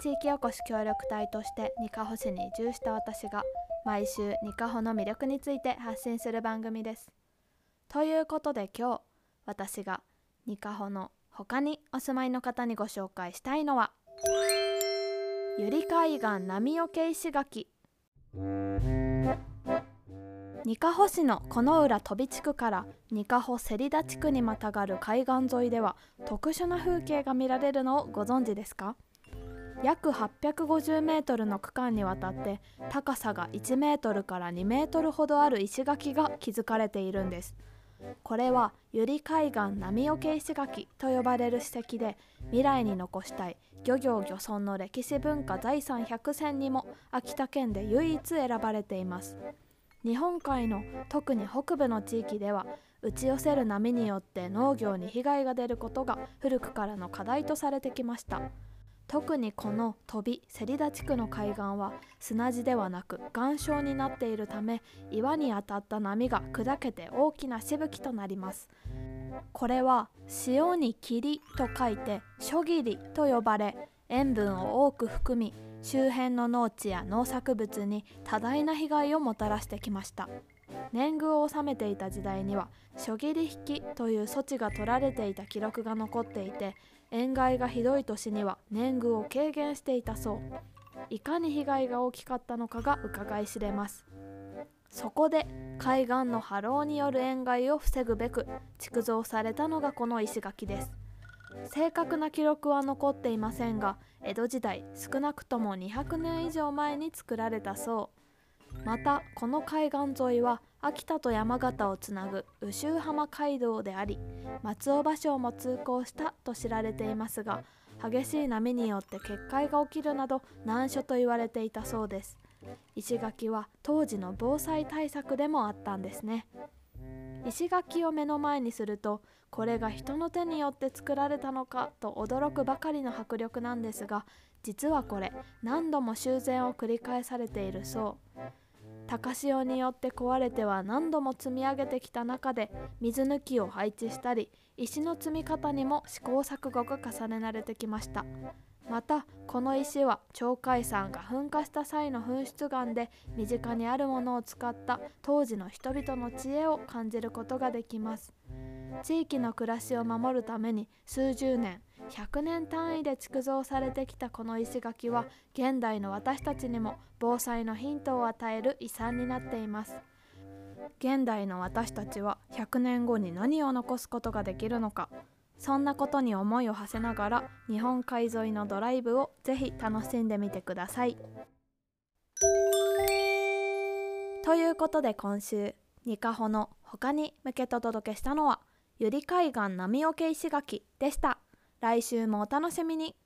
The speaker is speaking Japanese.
地域おこし協力隊としてにかほ市に移住した私が毎週にかほの魅力について発信する番組です。ということで今日私がにかほの他にお住まいの方にご紹介したいのはゆり海岸波よけ石垣。にかほ市のこの浦飛び地区からにかほ芹田地区にまたがる海岸沿いでは特殊な風景が見られるのをご存知ですか？約850メートルの区間にわたって高さが1メートルから2メートルほどある石垣が築かれているんです。これは百合海岸波よけ石垣と呼ばれる史跡で未来に残したい漁業漁村の歴史文化財産100選にも秋田県で唯一選ばれています。日本海の特に北部の地域では打ち寄せる波によって農業に被害が出ることが古くからの課題とされてきました。特にこの飛び芹田地区の海岸は砂地ではなく岩礁になっているため岩に当たった波が砕けて大きなしぶきとなります。これは塩に霧と書いて諸霧と呼ばれ塩分を多く含み周辺の農地や農作物に多大な被害をもたらしてきました。年貢を納めていた時代には諸霧引きという措置が取られていた記録が残っていて塩害がひどい年には年貢を軽減していたそう。いかに被害が大きかったのかが伺い知れます。そこで海岸の波浪による塩害を防ぐべく築造されたのがこの石垣です。正確な記録は残っていませんが江戸時代少なくとも200年以上前に作られたそう。またこの海岸沿いは秋田と山形をつなぐ宇州浜街道であり松尾芭蕉も通行したと知られていますが激しい波によって決壊が起きるなど難所と言われていたそうです。石垣は当時の防災対策でもあったんですね。石垣を目の前にするとこれが人の手によって作られたのかと驚くばかりの迫力なんですが実はこれ何度も修繕を繰り返されているそう。高潮によって壊れては何度も積み上げてきた中で水抜きを配置したり石の積み方にも試行錯誤が重ねられてきました。またこの石は鳥海山が噴火した際の噴出岩で身近にあるものを使った当時の人々の知恵を感じることができます。地域の暮らしを守るために数十年100年単位で築造されてきたこの石垣は現代の私たちにも防災のヒントを与える遺産になっています。現代の私たちは100年後に何を残すことができるのかそんなことに思いを馳せながら日本海沿いのドライブをぜひ楽しんでみてください。ということで今週ニカホの他に向けてお届けしたのはゆり海岸波よけ石垣でした。来週もお楽しみに